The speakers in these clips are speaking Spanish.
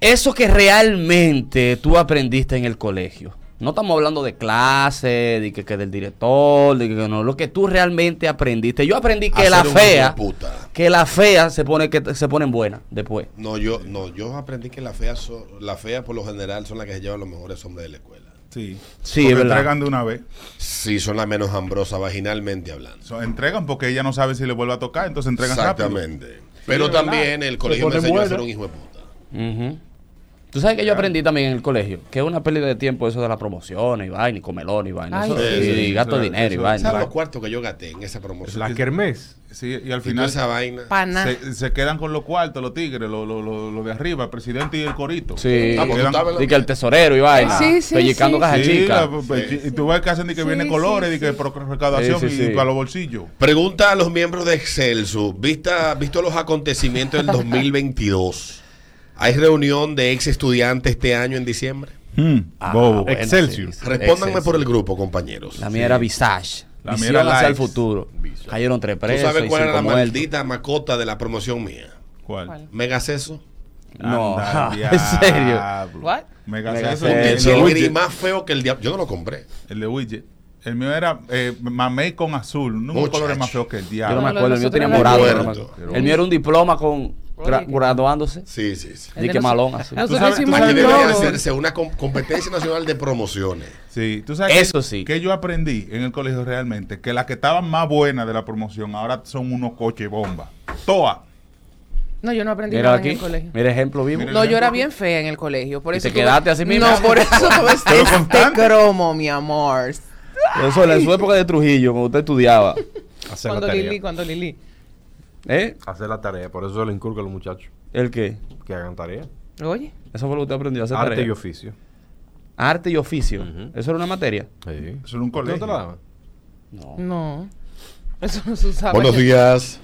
eso que realmente tú aprendiste en el colegio. No estamos hablando de clase, de que, que del director, de que no, lo que tú realmente aprendiste. Yo aprendí que la fea, que la fea se pone que se ponen buenas después. No, yo, no, yo aprendí que las feas son, las feas por lo general son las que se llevan los mejores hombres de la escuela. Sí. Sí, Porque es verdad. entregan de una vez. Sí, son las menos hambrosas vaginalmente hablando. So, entregan porque ella no sabe si le vuelve a tocar, entonces entregan rápido. Exactamente. Pero también el colegio me enseñó a ser un hijo de puta. Tú sabes que yo aprendí también en el colegio que es una pérdida de tiempo eso de la promoción y vaina y comelón y vaina. Ay, Eso- sí, y, sí, y gasto eso- dinero y vaina. ¿Sabes los cuartos que yo gasté en esa promoción? La kermés. Sí, y al Y final esa vaina. Pana. se, se quedan con los cuartos, los tigres, los lo, lo- lo de arriba, el presidente y el corito. Sí, Ah, pues Quedan- que el tesorero y vaina. Sí, sí, Pellizcando sí. caja Sí, chica. la- pues, Sí. y tú ves que hacen de que Sí, viene sí, colores, sí. y que por recaudación Sí, sí, y, sí. para los bolsillos. Pregunta a los miembros de Excelso, vista, visto los acontecimientos del 2022, ¿hay reunión de ex estudiantes este año en diciembre? Hmm, Ah, bobo. bueno, Excelsior. sí. Respóndanme Excelsior. por el grupo, compañeros. La mía era Visage. La mía era hacia el futuro. Cayeron tres ¿Tú presos. sabes y cuál era la muertos. maldita mascota de la promoción mía? ¿Cuál? Megaceso. No, Anda, ¿en serio? What? Mega Mega Ceso, Ceso. el, más feo que el diablo. Yo no lo compré. el de widget. El mío era eh, mamey con azul. No un color más feo que el Yo no diablo. me No, lo acuerdo, el mío tenía morado. me. El mío era un diploma con gra- graduándose. Sí, sí, sí. De que malón así. Sabes- tú sabes que hacerse una com- competencia nacional de promociones. Sí, tú sabes Eso que, sí. que yo aprendí en el colegio realmente, que las que estaban más buenas de la promoción ahora son unos coches bomba. Toa. No, yo no aprendí Mira nada en el colegio. Mira ejemplo vivo. Mira. No, yo era bien fea en el colegio. Por ¿Y eso te tuve- quedaste así mismo? No, por eso tuve Pero este constante. cromo, mi amor. Eso en su época de Trujillo, cuando usted estudiaba. Cuando. Lili, cuando Lili. ¿Eh? Hacer la tarea. Por eso le inculco a los muchachos ¿El qué? que hagan tarea. Oye, Eso fue lo que usted aprendió a hacer Arte tarea. y oficio. Arte y oficio. Ujú. Eso era una materia. Sí. Eso era un ¿No colegio. te la daban? No. no. Eso no se usaba. Buenos ya. días.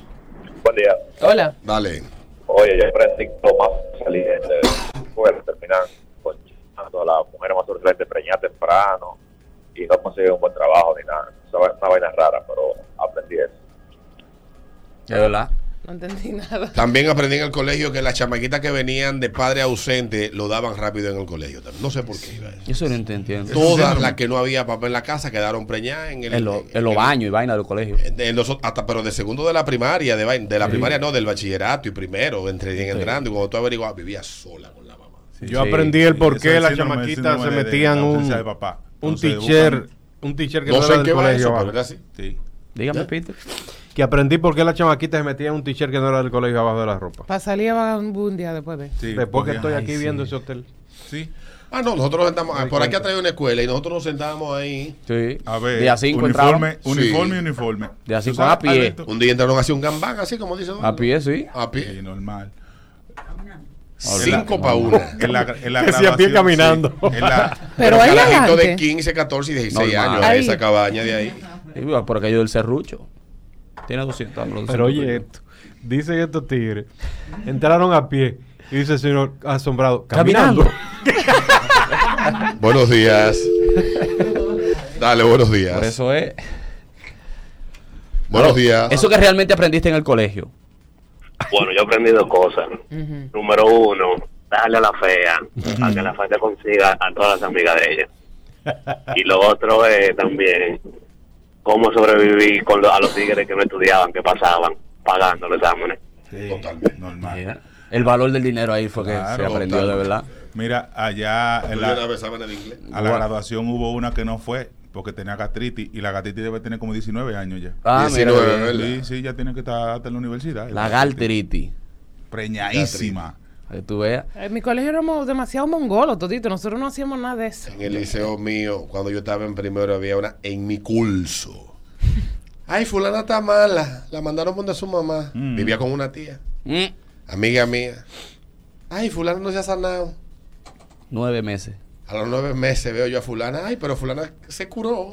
Buen día. Hola. Dale. Oye, yo lo más saliente de la escuela terminan conchando a las mujeres más urgentes preñar temprano y no consiguen un buen trabajo ni nada. Esa va- Una vaina rara, pero aprendí eso. De verdad. No entendí nada. También aprendí en el colegio que las chamaquitas que venían de padre ausente lo daban rápido en el colegio. No sé por qué iba eso. Eso no te entiendo. Todas las que no había papá en la casa quedaron preñadas en el. En los en en baños y vaina del colegio. los- hasta pero de segundo de la primaria, de, la Sí. primaria no, del bachillerato y primero, entre bien entrando. Y cuando tú averiguabas, vivía sola con la mamá. Yo Sí, aprendí el por qué las chamaquitas se metían un, de papá. un teacher, un teacher que No no, sé era en qué del va colegio. eso, pero era así. Sí. Dígame, ¿Ya? Peter. Que aprendí por qué las chamaquitas se metían un teacher que no era del colegio abajo de la ropa. Para salir a vagabundear después de. Sí, Después que estoy aquí Ay, viendo sí. ese hotel. Sí. Ah, no, nosotros nos sentamos. Por aquí cuenta. ha traído una escuela y nosotros nos sentábamos ahí. Sí. A ver, De a cinco uniforme, entraban. uniforme Sí. y uniforme. De a ¿Tú cinco sabes, a pie. Alberto? Un día entraron así un gambán, así como dice. A pie, sí. A Sí, pie. normal. Cinco para una. En la, en la Que sí, a pie caminando. sí. En la- Pero carajito de adelante. 15, 14 y 16 Normal. años Ahí. esa cabaña de ahí. Sí, por aquello del serrucho. Tiene 200 años. Pero oye esto. Dicen estos tigres. Entraron a pie. Y dice el señor asombrado. Caminando. Caminando. Buenos días. Dale, buenos días. Por eso es. Buenos días. Eso que realmente aprendiste en el colegio. Bueno, yo aprendí dos cosas. Número uno, darle a la fea, a que la fea te consiga a todas las amigas de ella. Y lo otro es también cómo sobrevivir con lo- a los tigres que no estudiaban, que pasaban pagando los exámenes. Sí, Totalmente. normal. Mira, El valor del dinero ahí fue que Claro, se aprendió de verdad. Mira, allá en la, a la graduación hubo una que no fue porque tenía gastritis y la gastritis debe tener como 19 años ya. Ah, mira, 19, bien. ¿verdad? Sí, sí, ya tiene que estar hasta en la universidad. La galteritis. Preñadísima. Para que tú veas. En mi colegio éramos demasiado mongolos, todito. Nosotros no hacíamos nada de eso. En el liceo mío, cuando yo estaba en primero, había una en mi curso. Ay, fulana está mala. La mandaron donde su mamá. Mm. Vivía con una tía, Mm, amiga mía. Ay, fulana no se ha sanado. Nueve meses. A los nueve meses veo yo a fulana. Ay, pero fulana se curó.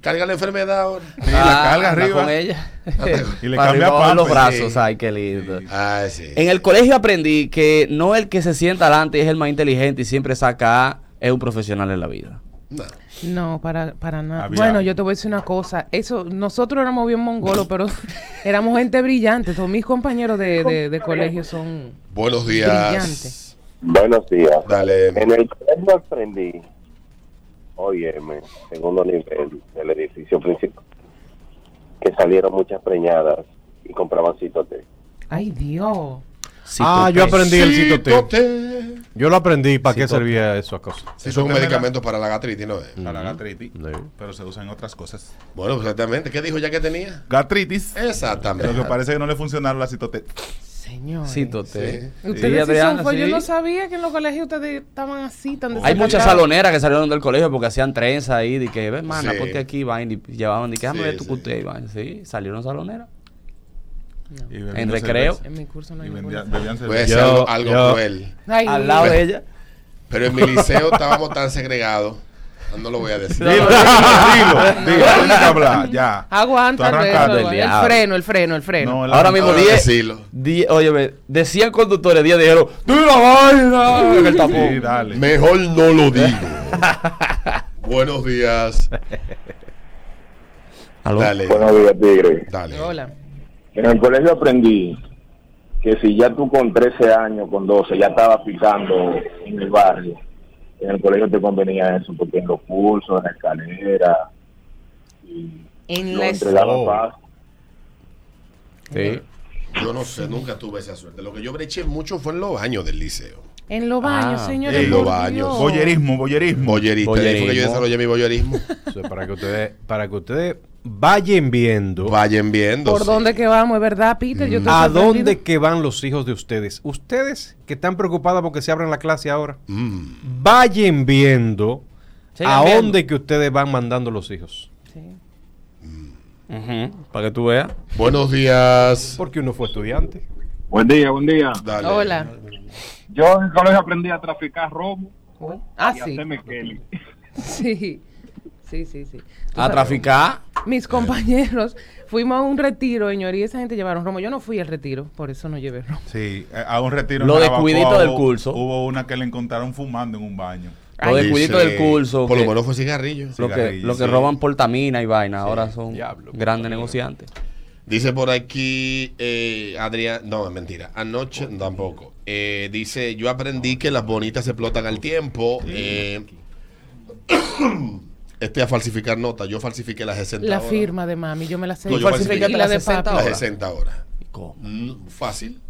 Carga la enfermedad ahora. Sí, la carga arriba. con ella. Y le Para cambia baja los brazos. Sí. Ay, qué lindo. Ay, sí. En el colegio aprendí que no el que se sienta adelante es el más inteligente y siempre saca A, es un profesional en la vida. No. No, para, para nada. Había- Bueno, yo te voy a decir una cosa. Eso, nosotros éramos bien mongolos, pero éramos gente brillante. Todos mis compañeros de, de, de colegio son Buenos días. brillantes. Buenos días. Dale. En el colegio aprendí, óyeme, segundo nivel del edificio principal, que salieron muchas preñadas y compraban citote. Ay, Dios. Ah, yo aprendí el citote. Citote. Yo lo aprendí. ¿Para qué servía eso a cosa? Eso es un medicamento para la gastritis, ¿no es? Para la gastritis. Sí. Pero se usa en otras cosas. Bueno, exactamente. ¿Qué dijo ya que tenía? Gastritis. Exactamente. Lo que parece que no le funcionaron la citote. Señor. Sí. Ustedes Sí, sí Adriana, son, pues, yo no sabía que en los colegios ustedes estaban así, tan Hay muchas saloneras que salieron del colegio porque hacían trenza ahí, de que, ven, mana, Sí. porque aquí van y llevaban, de que déjame Sí, ver tu y van. Sí, salieron saloneras. En recreo. cerveza. En mi curso no hay vendía- Puede ser Yo- algo, algo yo- cruel. Ay, Al lado de ella. Pero en mi liceo estábamos tan segregados. No lo voy a decir. Dilo, dilo, dilo, hablar, ya. Aguanta, el, el freno, el freno, el freno. No, el Ahora mismo Ahora 10. decilo. 10 Oye, ve, de 100 conductores, 10 dijeron, ¡tú la vaina! En el tapón. Sí, dale. Mejor no lo digo. Buenos días. Aló. Dale. Buenos días, Tigre. Dale. Hola. En el colegio aprendí que si ya tú con 13 años, con 12, ya estabas picando en el barrio, en el colegio te convenía eso, porque en los cursos, en la escalera, y En lo la entregaban Oh. fácil. Sí. Yo no sé, nunca tuve esa suerte. Lo que yo breché mucho fue en los baños del liceo. En los baños, Ah, señores. en los baños. Boyerismo, boyerismo. Boyerista. Ahí fue que yo Boyerismo. desarrollé mi boyerismo. Eso es para que ustedes, para que ustedes vayan viendo Vayan viendo. ¿Por sí. dónde que vamos? ¿Es verdad, Peter? Yo a dónde que van los hijos de ustedes. Ustedes que están preocupados porque se abren la clase ahora, Mm. vayan viendo Sigan a viendo. dónde que ustedes van mandando los hijos. Sí. Ujú, Para que tú veas. Buenos días. Porque uno fue estudiante. Buen día, buen día. Dale. Hola. Yo en el colegio aprendí a traficar robo Ah, y a sí. Kelly. Sí. Sí, sí, A traficar. Mis compañeros fuimos a un retiro, señor, y esa gente llevaron romo. Yo no fui al retiro, por eso no llevé romo. Sí, eh, a un retiro. Lo en de Jarabacoa cuidito del curso. Hubo una que le encontraron fumando en un baño. Lo de cuidito Dice, del curso. Por lo menos fue cigarrillo. lo que, lo que sí. roban portamina y vaina. Ahora son diablo, grandes negociantes. Dice por aquí eh, Adrián, no, es mentira, anoche tampoco. Eh, dice, yo aprendí que las bonitas se explotan al tiempo. eh, este a falsificar notas, yo falsifiqué las 60 La horas. firma de mami, yo me la sé. No, yo falsifiqué y la de las 60 papi. Las horas. 60 horas. ¿Cómo? Mm, fácil.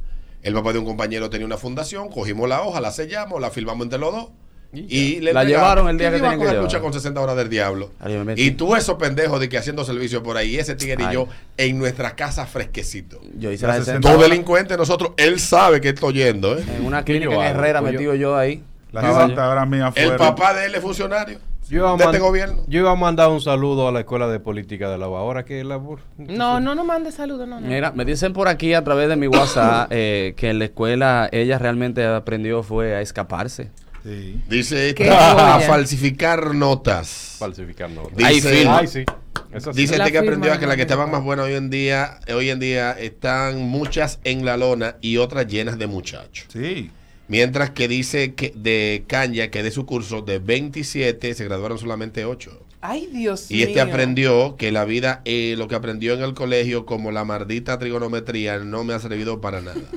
El papá de un compañero tenía una fundación, cogimos la hoja, la sellamos, la filmamos entre los dos. Y le La llevaron el día ¿Quién que tenían que llevar? lucha con 60 horas del diablo. Ay. Y tú esos pendejos de que haciendo servicio por ahí, ese tigre y yo en nuestra casa fresquecito. Yo hice Las la 60 60 Dos horas. delincuentes, nosotros, él sabe que estoy oyendo, ¿eh? En una clínica yo en? Herrera Pues metido yo ahí. La Caballo. 60 horas mías El papá de él es funcionario Yo iba, a de este gobierno. yo iba a mandar un saludo a la Escuela de Política de la UA. Ahora que la No, no nos mande saludos, no, no. Mira, me dicen por aquí a través de mi WhatsApp eh, que en la escuela ella realmente aprendió fue a escaparse. Sí. Dice esta, a falsificar notas. falsificar no. Dice-. Ay, sí. Eso sí. Dice este que aprendió a que las que estaban más buenas hoy en día, hoy en día están muchas en la lona y otras llenas de muchachos. Sí. Mientras que dice que de Kanya que de su curso de 27 se graduaron solamente 8. Ay, Dios Y este aprendió que la vida, eh, lo que aprendió en el colegio, como la maldita trigonometría, no me ha servido para nada.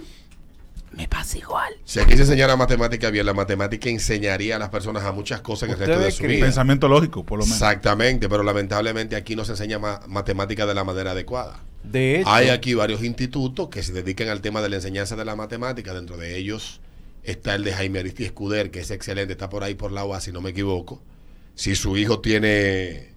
Me pasa igual. Si aquí se enseñara matemática bien, la matemática enseñaría a las personas a muchas cosas en el resto de ¿Ustedes su vida. Pensamiento lógico, por lo menos. Exactamente, pero lamentablemente aquí no se enseña ma- matemática de la manera adecuada. De hecho, Hay aquí varios institutos que se dedican al tema de la enseñanza de la matemática. Dentro de ellos está el de Jaime Aristi Escuder, que es excelente, está por ahí por la UA, si no me equivoco. Si su hijo tiene,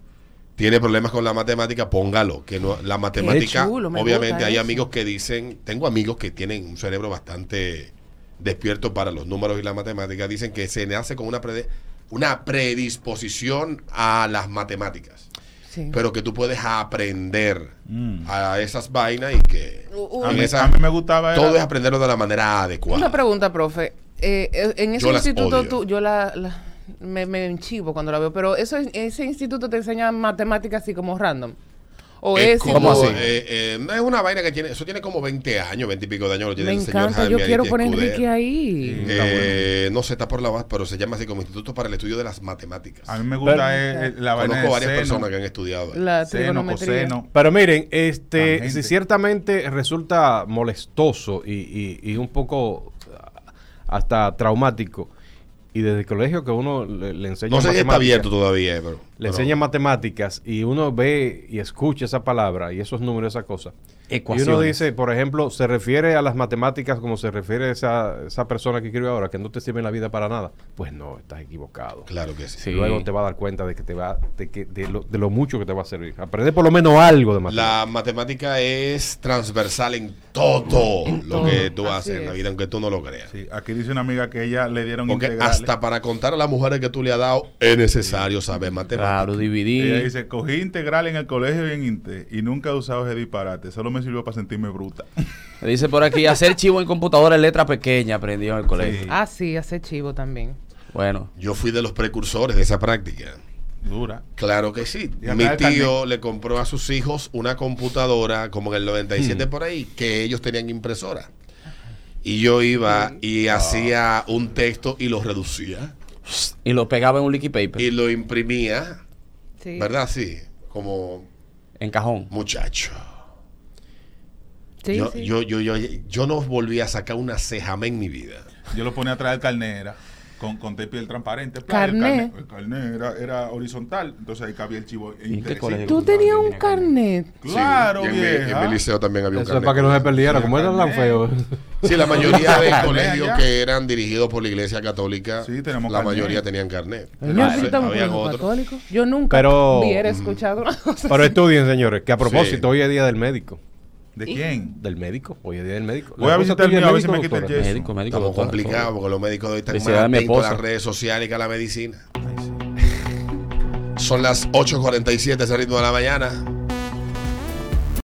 tiene problemas con la matemática, póngalo. Que no, la matemática, chulo, obviamente, hay eso. amigos que dicen, tengo amigos que tienen un cerebro bastante despierto para los números y la matemática, dicen que se nace con una, prede- una predisposición a las matemáticas Sí. pero que tú puedes aprender Mm. a esas vainas y que A mí, esa- a mí me gustaba. era- todo es aprenderlo de la manera adecuada. Una pregunta, profe. Eh, eh, en ese Yo instituto tú, yo la, la- me, me enchivo cuando la veo, pero eso ese instituto te enseña matemáticas así como random. O es es, como, ¿Cómo así? eh, eh, no es una vaina que tiene, eso tiene como 20 años, 20 y pico de años. Lo tiene me el señor encanta, yo quiero poner Escuder. Enrique ahí. Eh, no sé, está por la base, pero se llama así como Instituto para el Estudio de las Matemáticas. A mí me gusta Pero- eh, eh, la vaina Conozco de varias seno, personas que han estudiado. ahí. La seno, trigonometría. coseno. Pero miren, este, si ciertamente resulta molestoso y, y- y un poco hasta traumático. Y desde el colegio que uno le, le enseña No sé si está abierto todavía, eh, pero. le pero- enseña matemáticas y uno ve y escucha esa palabra y esos números, esa cosa. Y uno Ecuaciones. dice, por ejemplo, se refiere a las matemáticas como se refiere a esa, esa persona que escribe ahora, que no te sirve en la vida para nada. Pues no, estás equivocado. Claro que sí. Sí. Luego te va a dar cuenta de que te va, de, que, de, lo, de lo mucho que te va a servir. Aprender por lo menos algo de matemáticas. La matemática es transversal en todo lo que tú Así haces en la vida, aunque tú no lo creas. Sí, aquí dice una amiga que ella le dieron Porque integrales. hasta para contar a las mujeres que tú le has dado es necesario saber matemáticas. Claro, Ella dividir. dice, cogí integral en el colegio y en Inte y nunca he usado ese disparate. Solo me sirvió para sentirme bruta. Dice por aquí, hacer chivo en computadora en letra pequeña aprendió en el colegio. Sí. Ah, sí, hace chivo también. Bueno, Yo fui de los precursores de esa práctica. Dura. Claro que sí. Mi tío le compró a sus hijos una computadora como en el 97 por ahí, que ellos tenían impresora. Y yo iba y hacía un texto y lo reducía y lo pegaba en un liquid paper, y lo imprimía, Sí. ¿verdad? Sí, como en cajón. muchacho. Sí, yo, sí. Yo, yo, yo, yo no volví a sacar una cejame en mi vida. Yo lo ponía atrás del carnera con, con tape el transparente. Carné. El carné era, era horizontal, entonces ahí cabía el chivo. ¿Y en qué colegio? Tú tenías un carnet. Claro, Sí, y en, mi, vieja. en mi liceo también había un Eso carnet. para que no se perdiera, como era tan carnet. feo. Sí, la mayoría de Carnet colegios que eran dirigidos por la iglesia católica, Sí, tenemos la carnet. mayoría tenían carnet. Entonces, sí, católicos. Yo nunca Pero- hubiera escuchado una cosa Pero estudien, señores, que a propósito, Sí. hoy es día del médico. ¿De quién? Del médico, hoy es día del médico. Voy a visitar el es mío, a ver si médico, me quita el yeso. Médico, médico. Estamos complicados porque los médicos de hoy están más atentos a las redes sociales que a la medicina. Son las 8.47 ese ritmo de la mañana.